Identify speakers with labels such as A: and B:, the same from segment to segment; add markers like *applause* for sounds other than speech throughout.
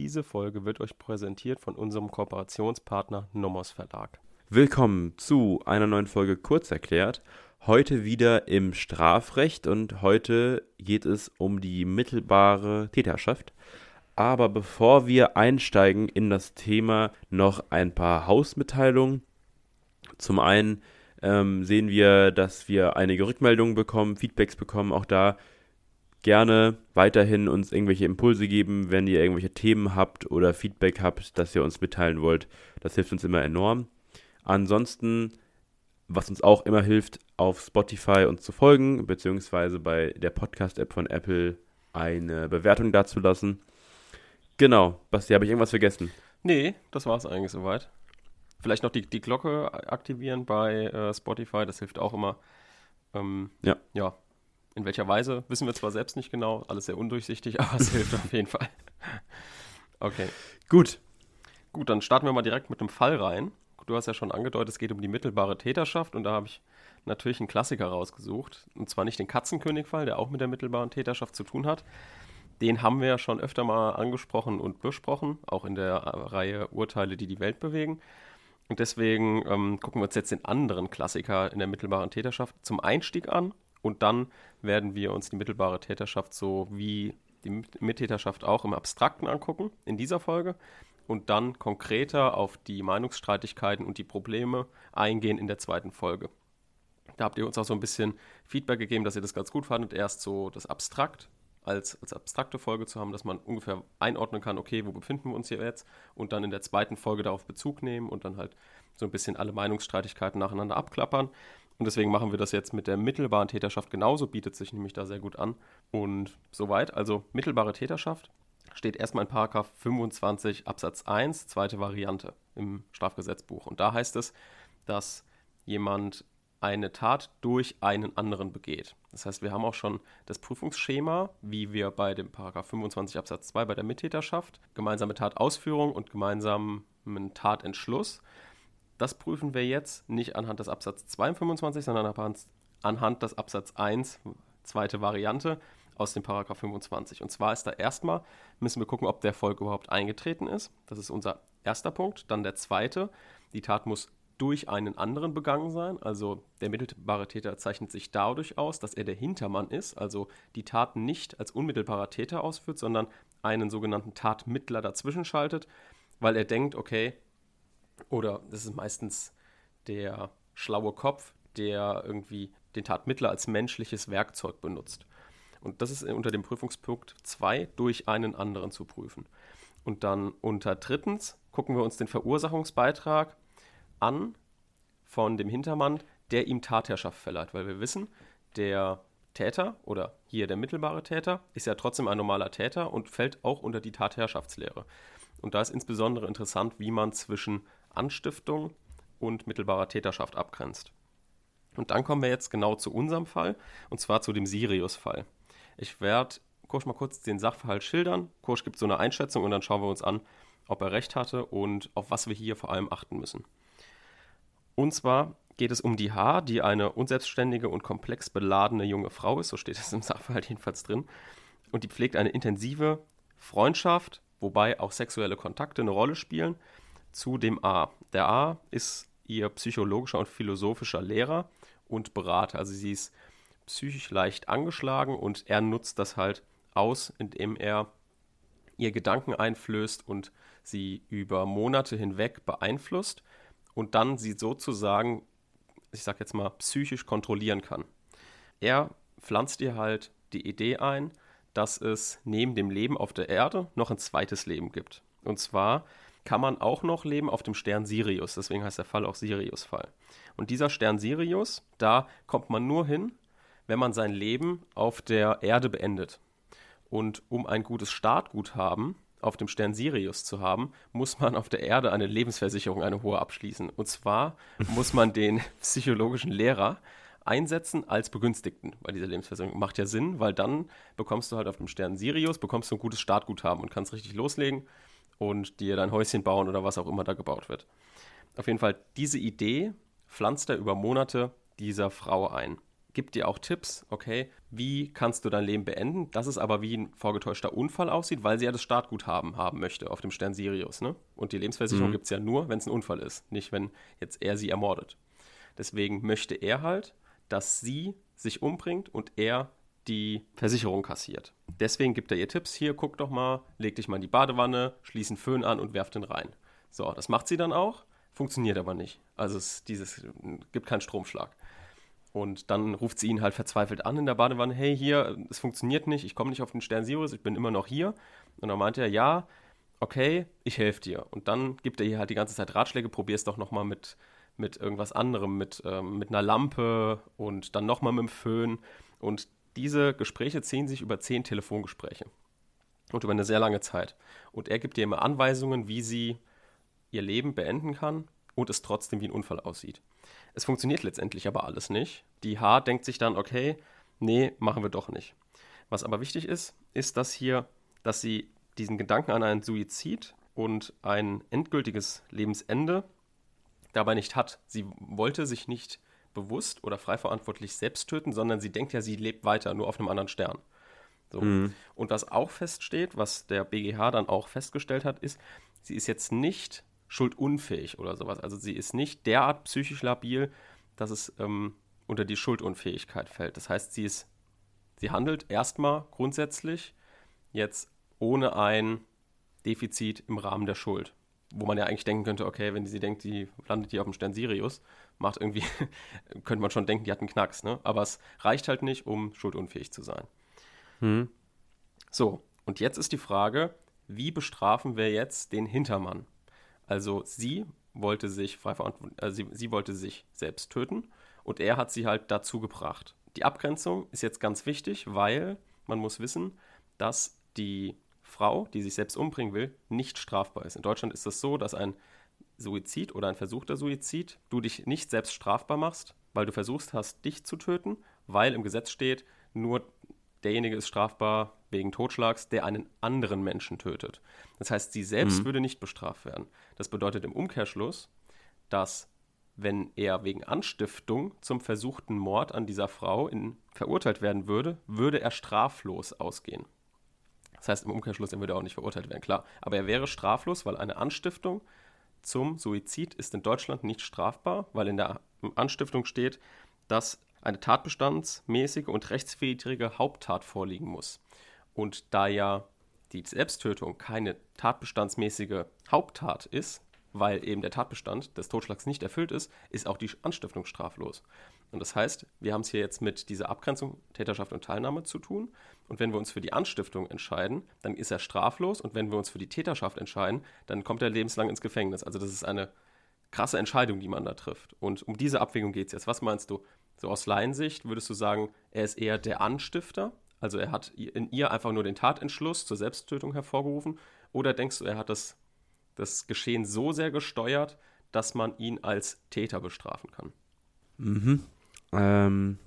A: Diese Folge wird euch präsentiert von unserem Kooperationspartner Nomos Verlag.
B: Willkommen zu einer neuen Folge Kurzerklärt. Heute wieder im Strafrecht und heute geht es um die mittelbare Täterschaft. Aber bevor wir einsteigen in das Thema, noch ein paar Hausmitteilungen. Zum einen ähm, sehen wir, dass wir einige Rückmeldungen bekommen, Feedbacks bekommen. Auch da gerne weiterhin uns irgendwelche Impulse geben, wenn ihr irgendwelche Themen habt oder Feedback habt, das ihr uns mitteilen wollt. Das hilft uns immer enorm. Ansonsten, was uns auch immer hilft, auf Spotify uns zu folgen, beziehungsweise bei der Podcast-App von Apple eine Bewertung dazulassen. Genau, Basti, habe ich irgendwas vergessen?
A: Nee, das war es eigentlich soweit. Vielleicht noch die, die Glocke aktivieren bei äh, Spotify, das hilft auch immer. Ähm, ja. Ja, in welcher Weise, wissen wir zwar selbst nicht genau, alles sehr undurchsichtig, *laughs* aber es hilft auf jeden Fall. Okay. Gut. Gut, dann starten wir mal direkt mit dem Fall rein. Du hast ja schon angedeutet, es geht um die mittelbare Täterschaft und da habe ich natürlich einen Klassiker rausgesucht. Und zwar nicht den Katzenkönig-Fall, der auch mit der mittelbaren Täterschaft zu tun hat. Den haben wir ja schon öfter mal angesprochen und besprochen, auch in der Reihe Urteile, die die Welt bewegen. Und deswegen ähm, gucken wir uns jetzt den anderen Klassiker in der mittelbaren Täterschaft zum Einstieg an und dann werden wir uns die mittelbare Täterschaft so wie die Mittäterschaft auch im Abstrakten angucken in dieser Folge und dann konkreter auf die Meinungsstreitigkeiten und die Probleme eingehen in der zweiten Folge. Da habt ihr uns auch so ein bisschen Feedback gegeben, dass ihr das ganz gut fandet, erst so das Abstrakt als, als abstrakte Folge zu haben, dass man ungefähr einordnen kann, okay, wo befinden wir uns hier jetzt und dann in der zweiten Folge darauf Bezug nehmen und dann halt so ein bisschen alle Meinungsstreitigkeiten nacheinander abklappern. Und deswegen machen wir das jetzt mit der mittelbaren Täterschaft genauso, bietet sich nämlich da sehr gut an. Und soweit, also mittelbare Täterschaft steht erstmal in Paragraph 25 Absatz 1, zweite Variante im Strafgesetzbuch. Und da heißt es, dass jemand eine Tat durch einen anderen begeht. Das heißt, wir haben auch schon das Prüfungsschema, wie wir bei dem Paragraph 25 Absatz 2 bei der Mittäterschaft, gemeinsame Tatausführung und gemeinsamen Tatentschluss. Das prüfen wir jetzt nicht anhand des Absatz 25, sondern anhand des Absatz 1, zweite Variante aus dem Paragraph 25. Und zwar ist da erstmal, müssen wir gucken, ob der Erfolg überhaupt eingetreten ist. Das ist unser erster Punkt. Dann der zweite, die Tat muss durch einen anderen begangen sein. Also der mittelbare Täter zeichnet sich dadurch aus, dass er der Hintermann ist, also die Tat nicht als unmittelbarer Täter ausführt, sondern einen sogenannten Tatmittler dazwischen schaltet, weil er denkt, okay, oder das ist meistens der schlaue Kopf, der irgendwie den Tatmittler als menschliches Werkzeug benutzt. Und das ist unter dem Prüfungspunkt 2 durch einen anderen zu prüfen. Und dann unter drittens gucken wir uns den Verursachungsbeitrag an von dem Hintermann, der ihm Tatherrschaft verleiht, weil wir wissen, der Täter oder hier der mittelbare Täter ist ja trotzdem ein normaler Täter und fällt auch unter die Tatherrschaftslehre. Und da ist insbesondere interessant, wie man zwischen Anstiftung und mittelbarer Täterschaft abgrenzt. Und dann kommen wir jetzt genau zu unserem Fall, und zwar zu dem Sirius-Fall. Ich werde Kursch mal kurz den Sachverhalt schildern. Kursch gibt so eine Einschätzung und dann schauen wir uns an, ob er recht hatte und auf was wir hier vor allem achten müssen. Und zwar geht es um die H, die eine unselbstständige und komplex beladene junge Frau ist, so steht es im Sachverhalt jedenfalls drin. Und die pflegt eine intensive Freundschaft, wobei auch sexuelle Kontakte eine Rolle spielen zu dem A. Der A ist ihr psychologischer und philosophischer Lehrer und Berater. Also sie ist psychisch leicht angeschlagen und er nutzt das halt aus, indem er ihr Gedanken einflößt und sie über Monate hinweg beeinflusst und dann sie sozusagen, ich sag jetzt mal, psychisch kontrollieren kann. Er pflanzt ihr halt die Idee ein, dass es neben dem Leben auf der Erde noch ein zweites Leben gibt. Und zwar kann man auch noch leben auf dem Stern Sirius. Deswegen heißt der Fall auch Sirius-Fall. Und dieser Stern Sirius, da kommt man nur hin, wenn man sein Leben auf der Erde beendet. Und um ein gutes Startguthaben auf dem Stern Sirius zu haben, muss man auf der Erde eine Lebensversicherung, eine hohe abschließen. Und zwar *laughs* muss man den psychologischen Lehrer einsetzen als Begünstigten bei dieser Lebensversicherung. Macht ja Sinn, weil dann bekommst du halt auf dem Stern Sirius, bekommst du ein gutes Startguthaben und kannst richtig loslegen und dir dein Häuschen bauen oder was auch immer da gebaut wird. Auf jeden Fall, diese Idee pflanzt er über Monate dieser Frau ein. gibt dir auch Tipps, okay, wie kannst du dein Leben beenden? Das ist aber wie ein vorgetäuschter Unfall aussieht, weil sie ja das Startguthaben haben möchte auf dem Stern Sirius. Ne? Und die Lebensversicherung mhm. gibt es ja nur, wenn es ein Unfall ist, nicht wenn jetzt er sie ermordet. Deswegen möchte er halt, dass sie sich umbringt und er die Versicherung kassiert. Deswegen gibt er ihr Tipps. Hier, guck doch mal, leg dich mal in die Badewanne, schließ einen Föhn an und werf den rein. So, das macht sie dann auch, funktioniert aber nicht. Also es dieses, gibt keinen Stromschlag. Und dann ruft sie ihn halt verzweifelt an in der Badewanne, hey, hier, es funktioniert nicht, ich komme nicht auf den Stern Sirius, ich bin immer noch hier. Und dann meint er, ja, okay, ich helfe dir. Und dann gibt er ihr halt die ganze Zeit Ratschläge, probier es doch nochmal mit, mit irgendwas anderem, mit, ähm, mit einer Lampe und dann nochmal mit dem Föhn. Und diese Gespräche ziehen sich über zehn Telefongespräche. Und über eine sehr lange Zeit. Und er gibt ihr immer Anweisungen, wie sie ihr Leben beenden kann und es trotzdem wie ein Unfall aussieht. Es funktioniert letztendlich aber alles nicht. Die H denkt sich dann, okay, nee, machen wir doch nicht. Was aber wichtig ist, ist, dass hier, dass sie diesen Gedanken an einen Suizid und ein endgültiges Lebensende dabei nicht hat. Sie wollte sich nicht bewusst oder frei verantwortlich selbst töten, sondern sie denkt ja, sie lebt weiter, nur auf einem anderen Stern. So. Mhm. Und was auch feststeht, was der BGH dann auch festgestellt hat, ist, sie ist jetzt nicht schuldunfähig oder sowas. Also sie ist nicht derart psychisch labil, dass es ähm, unter die Schuldunfähigkeit fällt. Das heißt, sie ist, sie handelt erstmal grundsätzlich jetzt ohne ein Defizit im Rahmen der Schuld. Wo man ja eigentlich denken könnte, okay, wenn sie denkt, die landet hier auf dem Stern Sirius, macht irgendwie, *laughs* könnte man schon denken, die hat einen Knacks, ne? Aber es reicht halt nicht, um schuldunfähig zu sein. Hm. So, und jetzt ist die Frage, wie bestrafen wir jetzt den Hintermann? Also sie wollte sich frei äh, sie, sie wollte sich selbst töten und er hat sie halt dazu gebracht. Die Abgrenzung ist jetzt ganz wichtig, weil man muss wissen, dass die Frau, die sich selbst umbringen will, nicht strafbar ist. In Deutschland ist es das so, dass ein Suizid oder ein versuchter Suizid du dich nicht selbst strafbar machst, weil du versuchst hast, dich zu töten, weil im Gesetz steht, nur derjenige ist strafbar wegen Totschlags, der einen anderen Menschen tötet. Das heißt, sie selbst mhm. würde nicht bestraft werden. Das bedeutet im Umkehrschluss, dass wenn er wegen Anstiftung zum versuchten Mord an dieser Frau in, verurteilt werden würde, würde er straflos ausgehen. Das heißt im Umkehrschluss, er würde auch nicht verurteilt werden, klar. Aber er wäre straflos, weil eine Anstiftung zum Suizid ist in Deutschland nicht strafbar, weil in der Anstiftung steht, dass eine tatbestandsmäßige und rechtswidrige Haupttat vorliegen muss. Und da ja die Selbsttötung keine tatbestandsmäßige Haupttat ist, weil eben der Tatbestand des Totschlags nicht erfüllt ist, ist auch die Anstiftung straflos. Und das heißt, wir haben es hier jetzt mit dieser Abgrenzung Täterschaft und Teilnahme zu tun. Und wenn wir uns für die Anstiftung entscheiden, dann ist er straflos. Und wenn wir uns für die Täterschaft entscheiden, dann kommt er lebenslang ins Gefängnis. Also das ist eine krasse Entscheidung, die man da trifft. Und um diese Abwägung geht es jetzt. Was meinst du? So aus Laiensicht würdest du sagen, er ist eher der Anstifter, also er hat in ihr einfach nur den Tatentschluss zur Selbsttötung hervorgerufen, oder denkst du, er hat das, das Geschehen so sehr gesteuert, dass man ihn als Täter bestrafen kann?
B: Mhm. Ähm,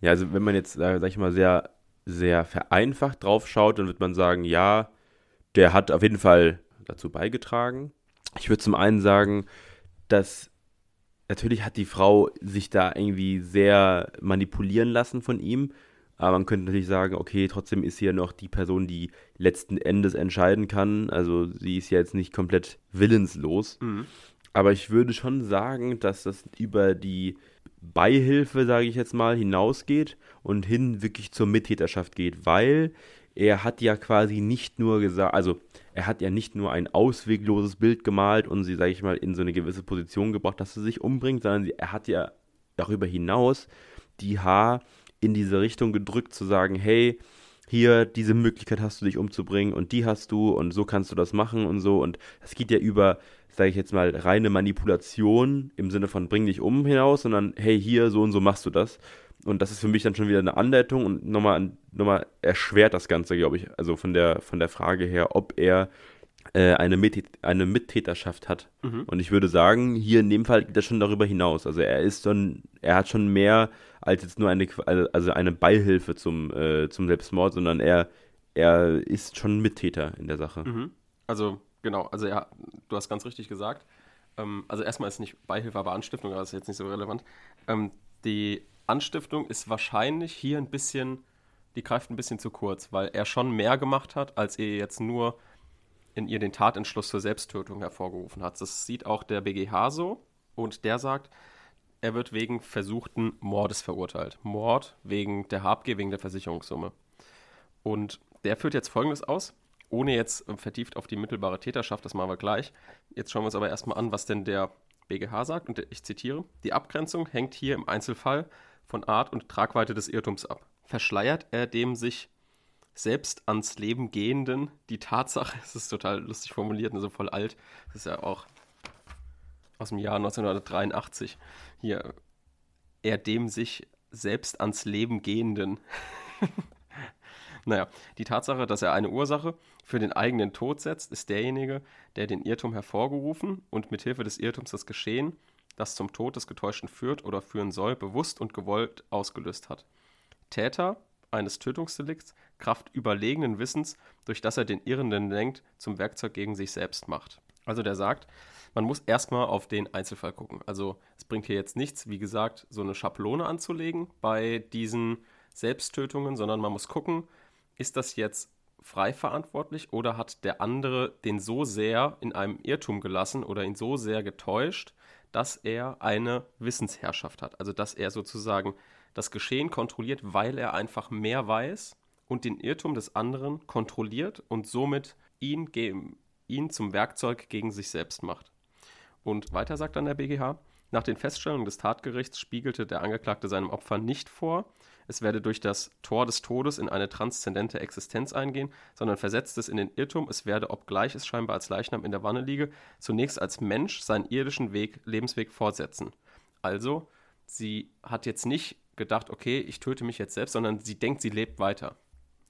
B: ja, also wenn man jetzt, sag ich mal, sehr, sehr vereinfacht drauf schaut, dann wird man sagen, ja, der hat auf jeden Fall dazu beigetragen. Ich würde zum einen sagen, dass natürlich hat die Frau sich da irgendwie sehr manipulieren lassen von ihm. Aber man könnte natürlich sagen, okay, trotzdem ist sie ja noch die Person, die letzten Endes entscheiden kann. Also sie ist ja jetzt nicht komplett willenslos. Mhm. Aber ich würde schon sagen, dass das über die Beihilfe, sage ich jetzt mal, hinausgeht und hin wirklich zur Mittäterschaft geht, weil er hat ja quasi nicht nur gesagt, also er hat ja nicht nur ein auswegloses Bild gemalt und sie, sage ich mal, in so eine gewisse Position gebracht, dass sie sich umbringt, sondern er hat ja darüber hinaus die Haar in diese Richtung gedrückt, zu sagen, hey, hier, diese Möglichkeit hast du dich umzubringen und die hast du und so kannst du das machen und so. Und das geht ja über, sage ich jetzt mal, reine Manipulation im Sinne von bring dich um hinaus, sondern hey, hier, so und so machst du das. Und das ist für mich dann schon wieder eine Anleitung und nochmal, nochmal erschwert das Ganze, glaube ich, also von der, von der Frage her, ob er eine, Mit eine Mittäterschaft hat. Mhm. Und ich würde sagen, hier in dem Fall geht das schon darüber hinaus. Also er ist schon, er hat schon mehr als jetzt nur eine, also eine Beihilfe zum, äh, zum Selbstmord, sondern er, er ist schon Mittäter in der Sache.
A: Mhm. Also, genau, also ja, du hast ganz richtig gesagt. Ähm, also erstmal ist nicht Beihilfe, aber Anstiftung, aber das ist jetzt nicht so relevant. Ähm, die Anstiftung ist wahrscheinlich hier ein bisschen, die greift ein bisschen zu kurz, weil er schon mehr gemacht hat, als er jetzt nur in ihr den Tatentschluss zur Selbsttötung hervorgerufen hat. Das sieht auch der BGH so und der sagt, er wird wegen versuchten Mordes verurteilt. Mord wegen der Habgier, wegen der Versicherungssumme. Und der führt jetzt Folgendes aus, ohne jetzt vertieft auf die mittelbare Täterschaft, das machen wir gleich. Jetzt schauen wir uns aber erstmal an, was denn der BGH sagt, und ich zitiere, die Abgrenzung hängt hier im Einzelfall von Art und Tragweite des Irrtums ab. Verschleiert er dem sich selbst ans Leben gehenden die Tatsache, *laughs* es ist total lustig formuliert und so voll alt, das ist ja auch aus dem Jahr 1983, hier, er dem sich selbst ans Leben gehenden. *laughs* naja, die Tatsache, dass er eine Ursache für den eigenen Tod setzt, ist derjenige, der den Irrtum hervorgerufen und mithilfe des Irrtums das Geschehen, das zum Tod des Getäuschten führt oder führen soll, bewusst und gewollt ausgelöst hat. Täter eines Tötungsdelikts Kraft überlegenen Wissens, durch das er den Irrenden lenkt, zum Werkzeug gegen sich selbst macht. Also der sagt, man muss erstmal auf den Einzelfall gucken. Also es bringt hier jetzt nichts, wie gesagt, so eine Schablone anzulegen bei diesen Selbsttötungen, sondern man muss gucken, ist das jetzt frei verantwortlich oder hat der andere den so sehr in einem Irrtum gelassen oder ihn so sehr getäuscht, dass er eine Wissensherrschaft hat. Also dass er sozusagen das Geschehen kontrolliert, weil er einfach mehr weiß und den Irrtum des anderen kontrolliert und somit ihn, ihn zum Werkzeug gegen sich selbst macht. Und weiter sagt dann der BGH, nach den Feststellungen des Tatgerichts spiegelte der Angeklagte seinem Opfer nicht vor, es werde durch das Tor des Todes in eine transzendente Existenz eingehen, sondern versetzt es in den Irrtum, es werde, obgleich es scheinbar als Leichnam in der Wanne liege, zunächst als Mensch seinen irdischen Weg, Lebensweg fortsetzen. Also, sie hat jetzt nicht gedacht, okay, ich töte mich jetzt selbst, sondern sie denkt, sie lebt weiter.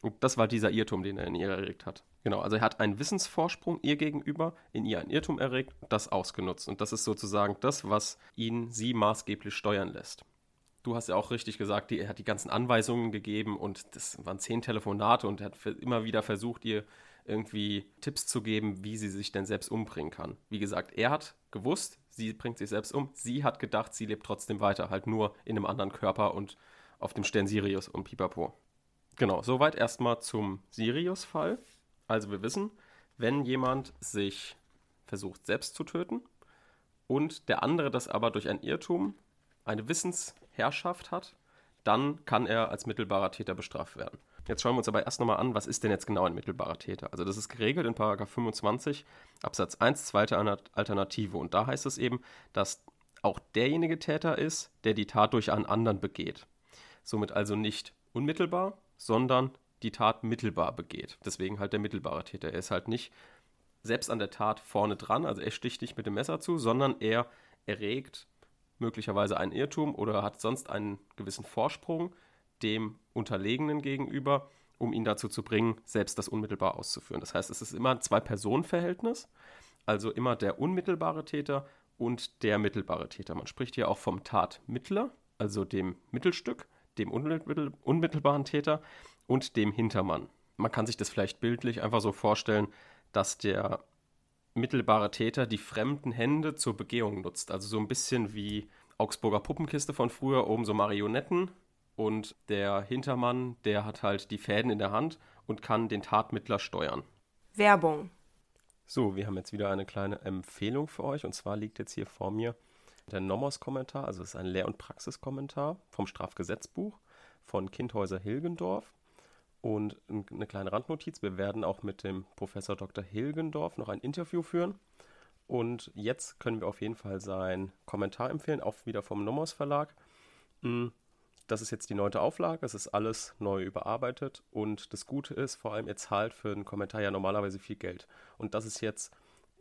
A: Und das war dieser Irrtum, den er in ihr erregt hat. Genau, also er hat einen Wissensvorsprung ihr gegenüber, in ihr ein Irrtum erregt, das ausgenutzt. Und das ist sozusagen das, was ihn sie maßgeblich steuern lässt. Du hast ja auch richtig gesagt, er hat die ganzen Anweisungen gegeben und das waren zehn Telefonate und er hat immer wieder versucht, ihr irgendwie Tipps zu geben, wie sie sich denn selbst umbringen kann. Wie gesagt, er hat gewusst, sie bringt sich selbst um. Sie hat gedacht, sie lebt trotzdem weiter, halt nur in einem anderen Körper und auf dem Stern Sirius und Pipapo. Genau, soweit erstmal zum Sirius-Fall. Also wir wissen, wenn jemand sich versucht selbst zu töten und der andere das aber durch ein Irrtum, eine Wissensherrschaft hat, dann kann er als mittelbarer Täter bestraft werden. Jetzt schauen wir uns aber erst nochmal an, was ist denn jetzt genau ein mittelbarer Täter? Also das ist geregelt in 25 Absatz 1, zweite Alternative. Und da heißt es eben, dass auch derjenige Täter ist, der die Tat durch einen anderen begeht. Somit also nicht unmittelbar, sondern die Tat mittelbar begeht. Deswegen halt der mittelbare Täter. Er ist halt nicht selbst an der Tat vorne dran, also er sticht nicht mit dem Messer zu, sondern er erregt möglicherweise einen Irrtum oder hat sonst einen gewissen Vorsprung dem Unterlegenen gegenüber, um ihn dazu zu bringen, selbst das unmittelbar auszuführen. Das heißt, es ist immer ein Zwei-Personen-Verhältnis, also immer der unmittelbare Täter und der mittelbare Täter. Man spricht hier auch vom Tatmittler, also dem Mittelstück, dem unmittelbaren Täter und dem Hintermann. Man kann sich das vielleicht bildlich einfach so vorstellen, dass der mittelbare Täter die fremden Hände zur Begehung nutzt. Also so ein bisschen wie Augsburger Puppenkiste von früher, oben so Marionetten und der Hintermann, der hat halt die Fäden in der Hand und kann den Tatmittler steuern.
C: Werbung.
A: So, wir haben jetzt wieder eine kleine Empfehlung für euch. Und zwar liegt jetzt hier vor mir der Nomos-Kommentar, also es ist ein Lehr- und Praxiskommentar vom Strafgesetzbuch von Kindhäuser Hilgendorf. Und eine kleine Randnotiz, wir werden auch mit dem Professor Dr. Hilgendorf noch ein Interview führen. Und jetzt können wir auf jeden Fall seinen Kommentar empfehlen, auch wieder vom Nomos Verlag. Hm, das ist jetzt die neunte Auflage, es ist alles neu überarbeitet und das Gute ist, vor allem ihr zahlt für einen Kommentar ja normalerweise viel Geld. Und das ist jetzt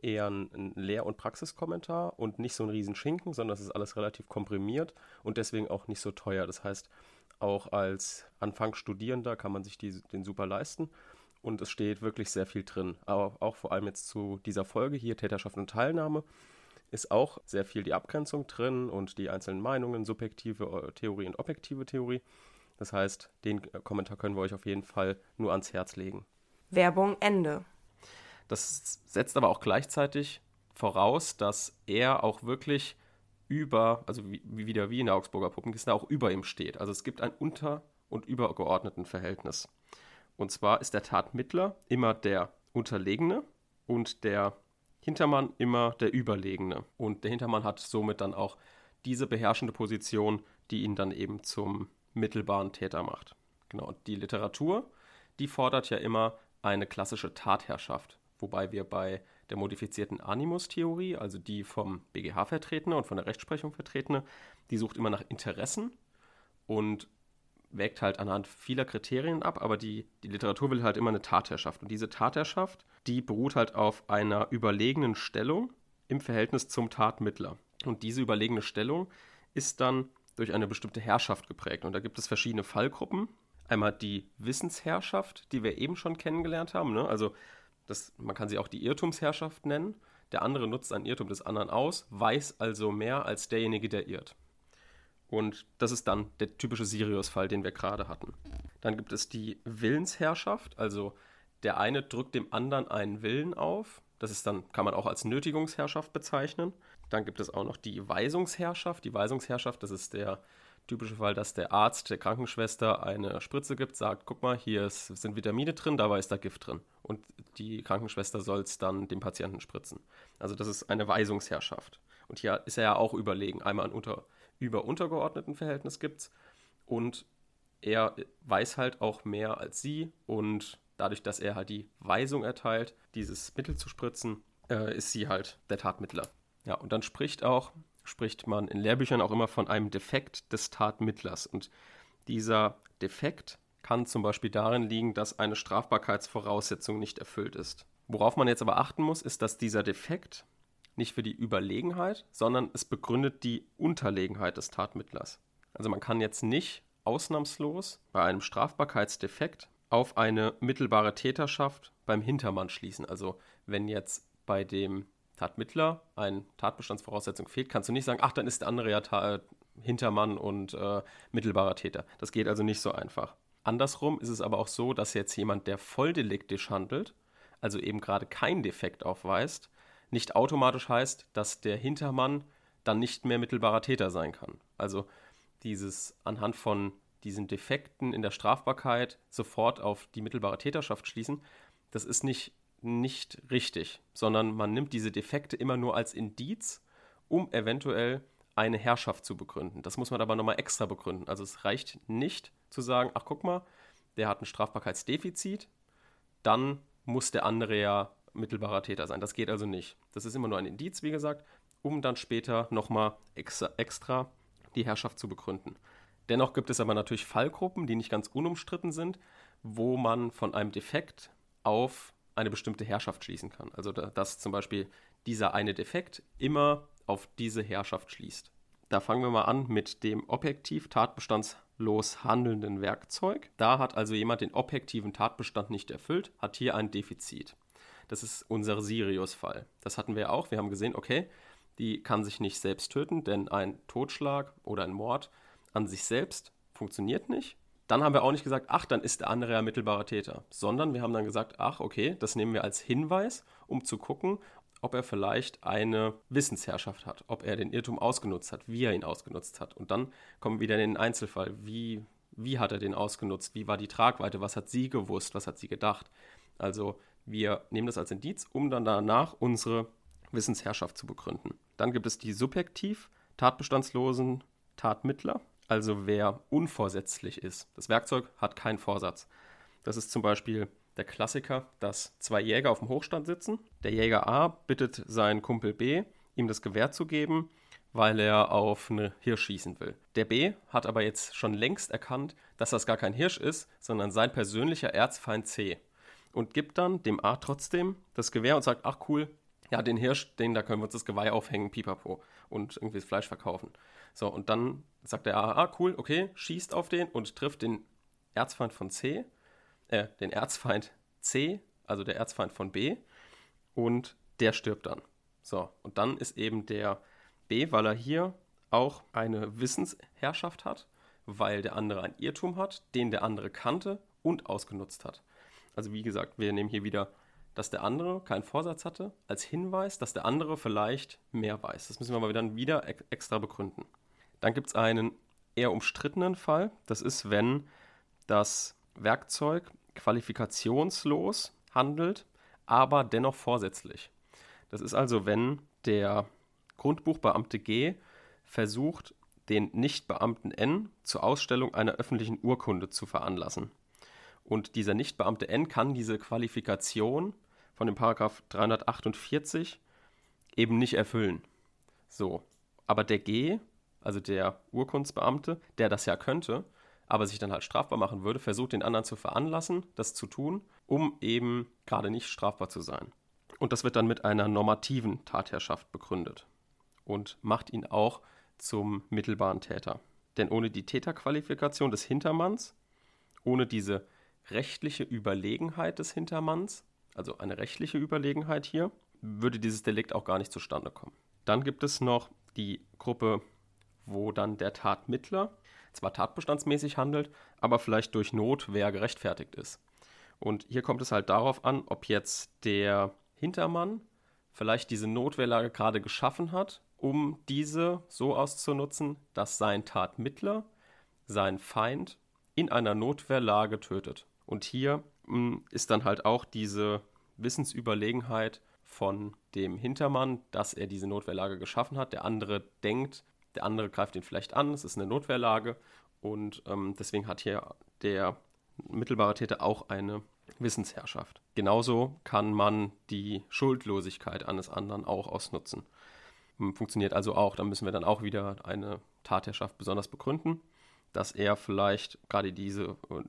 A: eher ein, Lehr- und Praxiskommentar und nicht so ein Riesenschinken, sondern es ist alles relativ komprimiert und deswegen auch nicht so teuer. Das heißt, auch als Anfangsstudierender kann man sich die, den super leisten und es steht wirklich sehr viel drin. Aber auch vor allem jetzt zu dieser Folge hier, Täterschaft und Teilnahme ist auch sehr viel die Abgrenzung drin und die einzelnen Meinungen, subjektive äh, Theorie und objektive Theorie. Das heißt, den äh, Kommentar können wir euch auf jeden Fall nur ans Herz legen.
C: Werbung Ende.
A: Das setzt aber auch gleichzeitig voraus, dass er auch wirklich über, also wie, wieder wie in der Augsburger Puppenkiste, auch über ihm steht. Also es gibt ein unter- und übergeordneten Verhältnis. Und zwar ist der Tatmittler immer der Unterlegene und der Hintermann immer der Überlegene. Und der Hintermann hat somit dann auch diese beherrschende Position, die ihn dann eben zum mittelbaren Täter macht. Genau, die Literatur, die fordert ja immer eine klassische Tatherrschaft, wobei wir bei der modifizierten Animus-Theorie, also die vom BGH vertretene und von der Rechtsprechung vertretene, die sucht immer nach Interessen und wägt halt anhand vieler Kriterien ab, aber die, die Literatur will halt immer eine Tatherrschaft. Und diese Tatherrschaft, die beruht halt auf einer überlegenen Stellung im Verhältnis zum Tatmittler. Und diese überlegene Stellung ist dann durch eine bestimmte Herrschaft geprägt. Und da gibt es verschiedene Fallgruppen. Einmal die Wissensherrschaft, die wir eben schon kennengelernt haben. Ne? Also das, man kann sie auch die Irrtumsherrschaft nennen. Der andere nutzt ein Irrtum des anderen aus, weiß also mehr als derjenige, der irrt. Und das ist dann der typische Sirius-Fall, den wir gerade hatten. Dann gibt es die Willensherrschaft, also der eine drückt dem anderen einen Willen auf. Das ist dann, kann man auch als Nötigungsherrschaft bezeichnen. Dann gibt es auch noch die Weisungsherrschaft. Die Weisungsherrschaft, das ist der typische Fall, dass der Arzt der Krankenschwester eine Spritze gibt, sagt, guck mal, hier ist, sind Vitamine drin, dabei ist da Gift drin. Und die Krankenschwester soll es dann dem Patienten spritzen. Also das ist eine Weisungsherrschaft. Und hier ist er ja auch überlegen. Einmal ein unter, über untergeordneten Verhältnis gibt es und er weiß halt auch mehr als sie und dadurch, dass er halt die Weisung erteilt, dieses Mittel zu spritzen, äh, ist sie halt der Tatmittler. Ja, und dann spricht auch, spricht man in Lehrbüchern auch immer von einem Defekt des Tatmittlers. Und dieser Defekt kann zum Beispiel darin liegen, dass eine Strafbarkeitsvoraussetzung nicht erfüllt ist. Worauf man jetzt aber achten muss, ist, dass dieser Defekt nicht für die Überlegenheit, sondern es begründet die Unterlegenheit des Tatmittlers. Also man kann jetzt nicht ausnahmslos bei einem Strafbarkeitsdefekt auf eine mittelbare Täterschaft beim Hintermann schließen. Also wenn jetzt bei dem Tatmittler eine Tatbestandsvoraussetzung fehlt, kannst du nicht sagen, ach, dann ist der andere ja Hintermann und äh, mittelbarer Täter. Das geht also nicht so einfach. Andersrum ist es aber auch so, dass jetzt jemand, der volldeliktisch handelt, also eben gerade keinen Defekt aufweist, nicht automatisch heißt, dass der Hintermann dann nicht mehr mittelbarer Täter sein kann. Also dieses anhand von diesen Defekten in der Strafbarkeit sofort auf die mittelbare Täterschaft schließen, das ist nicht, nicht richtig, sondern man nimmt diese Defekte immer nur als Indiz, um eventuell eine Herrschaft zu begründen. Das muss man aber nochmal extra begründen. Also es reicht nicht zu sagen, ach guck mal, der hat ein Strafbarkeitsdefizit, dann muss der andere ja mittelbarer Täter sein. Das geht also nicht. Das ist immer nur ein Indiz, wie gesagt, um dann später nochmal extra, extra die Herrschaft zu begründen. Dennoch gibt es aber natürlich Fallgruppen, die nicht ganz unumstritten sind, wo man von einem Defekt auf eine bestimmte Herrschaft schließen kann. Also dass zum Beispiel dieser eine Defekt immer auf diese Herrschaft schließt. Da fangen wir mal an mit dem objektiv tatbestandslos handelnden Werkzeug. Da hat also jemand den objektiven Tatbestand nicht erfüllt, hat hier ein Defizit. Das ist unser Sirius-Fall. Das hatten wir auch. Wir haben gesehen, okay, die kann sich nicht selbst töten, denn ein Totschlag oder ein Mord an sich selbst funktioniert nicht. Dann haben wir auch nicht gesagt, ach, dann ist der andere ja mittelbarer Täter, sondern wir haben dann gesagt, ach, okay, das nehmen wir als Hinweis, um zu gucken, ob er vielleicht eine Wissensherrschaft hat, ob er den Irrtum ausgenutzt hat, wie er ihn ausgenutzt hat. Und dann kommen wir wieder in den Einzelfall. Wie, wie hat er den ausgenutzt? Wie war die Tragweite? Was hat sie gewusst? Was hat sie gedacht? Also wir nehmen das als Indiz, um dann danach unsere Wissensherrschaft zu begründen. Dann gibt es die subjektiv tatbestandslosen Tatmittler, also wer unvorsätzlich ist. Das Werkzeug hat keinen Vorsatz. Das ist zum Beispiel der Klassiker, dass zwei Jäger auf dem Hochstand sitzen. Der Jäger A bittet seinen Kumpel B, ihm das Gewehr zu geben, weil er auf eine Hirsch schießen will. Der B hat aber jetzt schon längst erkannt, dass das gar kein Hirsch ist, sondern sein persönlicher Erzfeind C und gibt dann dem A trotzdem das Gewehr und sagt, ach cool, ja, den Hirsch, den, da können wir uns das Geweih aufhängen, pipapo, und irgendwie das Fleisch verkaufen. So, und dann sagt der A, ah, cool, okay, schießt auf den und trifft den Erzfeind von C, äh, den Erzfeind C, also der Erzfeind von B, und der stirbt dann. So, und dann ist eben der B, weil er hier auch eine Wissensherrschaft hat, weil der andere ein Irrtum hat, den der andere kannte und ausgenutzt hat. Also wie gesagt, wir nehmen hier wieder dass der andere keinen Vorsatz hatte, als Hinweis, dass der andere vielleicht mehr weiß. Das müssen wir mal wieder, wieder extra begründen. Dann gibt es einen eher umstrittenen Fall. Das ist, wenn das Werkzeug qualifikationslos handelt, aber dennoch vorsätzlich. Das ist also, wenn der Grundbuchbeamte G versucht, den Nichtbeamten N zur Ausstellung einer öffentlichen Urkunde zu veranlassen. Und dieser Nichtbeamte N kann diese Qualifikation von dem Paragraph 348 eben nicht erfüllen. So, aber der G, also der Urkundsbeamte, der das ja könnte, aber sich dann halt strafbar machen würde, versucht den anderen zu veranlassen, das zu tun, um eben gerade nicht strafbar zu sein. Und das wird dann mit einer normativen Tatherrschaft begründet und macht ihn auch zum mittelbaren Täter. Denn ohne die Täterqualifikation des Hintermanns, ohne diese rechtliche Überlegenheit des Hintermanns, also eine rechtliche Überlegenheit hier, würde dieses Delikt auch gar nicht zustande kommen. Dann gibt es noch die Gruppe, wo dann der Tatmittler zwar tatbestandsmäßig handelt, aber vielleicht durch Notwehr gerechtfertigt ist. Und hier kommt es halt darauf an, ob jetzt der Hintermann vielleicht diese Notwehrlage gerade geschaffen hat, um diese so auszunutzen, dass sein Tatmittler seinen Feind in einer Notwehrlage tötet. Und hier mh, hm, ist dann halt auch diese Wissensüberlegenheit von dem Hintermann, dass er diese Notwehrlage geschaffen hat. Der andere denkt, der andere greift ihn vielleicht an, es ist eine Notwehrlage und ähm, deswegen hat hier der mittelbare Täter auch eine Wissensherrschaft. Genauso kann man die Schuldlosigkeit eines anderen auch ausnutzen. Hm, funktioniert also auch, da müssen wir dann auch wieder eine Tatherrschaft besonders begründen, dass er vielleicht gerade diese äh,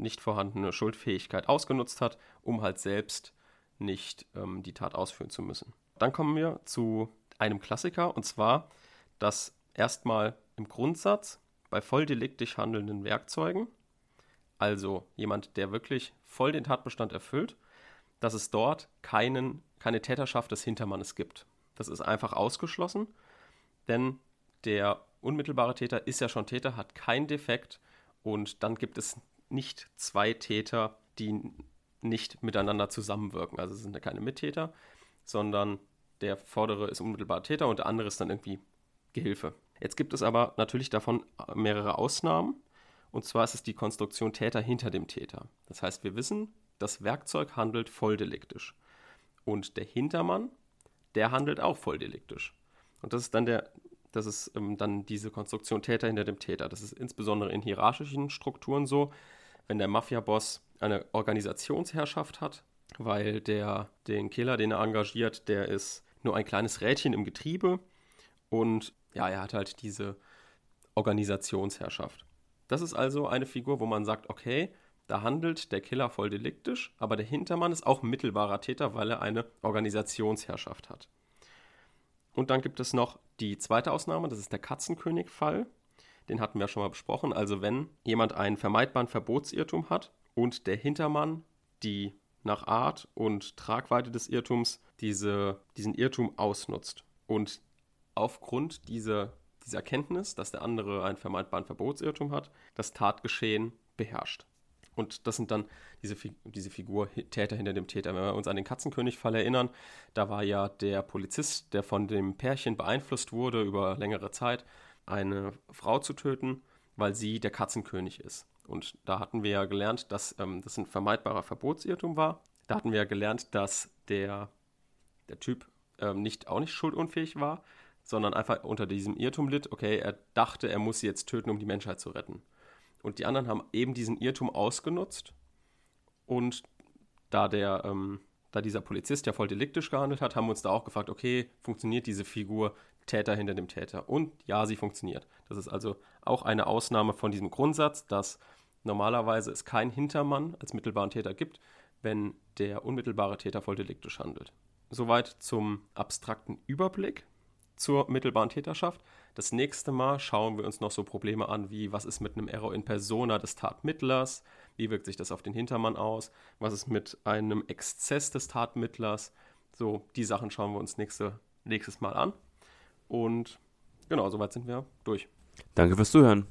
A: nicht vorhandene Schuldfähigkeit ausgenutzt hat, um halt selbst nicht ähm, die Tat ausführen zu müssen. Dann kommen wir zu einem Klassiker und zwar, dass erstmal im Grundsatz bei volldeliktisch handelnden Werkzeugen, also jemand, der wirklich voll den Tatbestand erfüllt, dass es dort keinen, keine Täterschaft des Hintermannes gibt. Das ist einfach ausgeschlossen, denn der unmittelbare Täter ist ja schon Täter, hat keinen Defekt und dann gibt es nicht zwei Täter, die nicht miteinander zusammenwirken. Also es sind ja keine Mittäter, sondern der vordere ist unmittelbar Täter und der andere ist dann irgendwie Gehilfe. Jetzt gibt es aber natürlich davon mehrere Ausnahmen. Und zwar ist es die Konstruktion Täter hinter dem Täter. Das heißt, wir wissen, das Werkzeug handelt volldeliktisch. Und der Hintermann, der handelt auch volldeliktisch. Und das ist dann der, das ist ähm, dann diese Konstruktion Täter hinter dem Täter. Das ist insbesondere in hierarchischen Strukturen so, wenn der Mafia-Boss eine Organisationsherrschaft hat, weil der den Killer, den er engagiert, der ist nur ein kleines Rädchen im Getriebe und ja, er hat halt diese Organisationsherrschaft. Das ist also eine Figur, wo man sagt, okay, da handelt der Killer voll deliktisch, aber der Hintermann ist auch mittelbarer Täter, weil er eine Organisationsherrschaft hat. Und dann gibt es noch die zweite Ausnahme, das ist der Katzenkönig-Fall. Den hatten wir schon mal besprochen. Also wenn jemand einen vermeidbaren Verbotsirrtum hat und der Hintermann die nach Art und Tragweite des Irrtums diese, diesen Irrtum ausnutzt und aufgrund dieser, dieser Kenntnis, dass der andere einen vermeidbaren Verbotsirrtum hat, das Tatgeschehen beherrscht. Und das sind dann diese, diese Figur Täter hinter dem Täter. Wenn wir uns an den Katzenkönig-Fall erinnern, da war ja der Polizist, der von dem Pärchen beeinflusst wurde, über längere Zeit eine Frau zu töten, weil sie der Katzenkönig ist. Und da hatten wir ja gelernt, dass ähm, das ein vermeidbarer Verbotsirrtum war. Da hatten wir ja gelernt, dass der, der Typ ähm, nicht, auch nicht schuldunfähig war, sondern einfach unter diesem Irrtum litt, okay, er dachte, er muss sie jetzt töten, um die Menschheit zu retten. Und die anderen haben eben diesen Irrtum ausgenutzt und da der, ähm, da dieser Polizist ja voll deliktisch gehandelt hat, haben wir uns da auch gefragt, okay, funktioniert diese Figur Täter hinter dem Täter? Und ja, sie funktioniert. Das ist also auch eine Ausnahme von diesem Grundsatz, dass normalerweise es keinen Hintermann als mittelbaren Täter gibt, wenn der unmittelbare Täter voll deliktisch handelt. Soweit zum abstrakten Überblick zur mittelbaren Täterschaft. Das nächste Mal schauen wir uns noch so Probleme an, wie was ist mit einem Error in Persona des Tatmittlers, wie wirkt sich das auf den Hintermann aus, was ist mit einem Exzess des Tatmittlers. So, die Sachen schauen wir uns nächste, nächstes Mal an. Und genau, soweit sind wir durch.
B: Danke fürs Zuhören.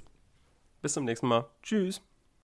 A: Bis zum nächsten Mal. Tschüss.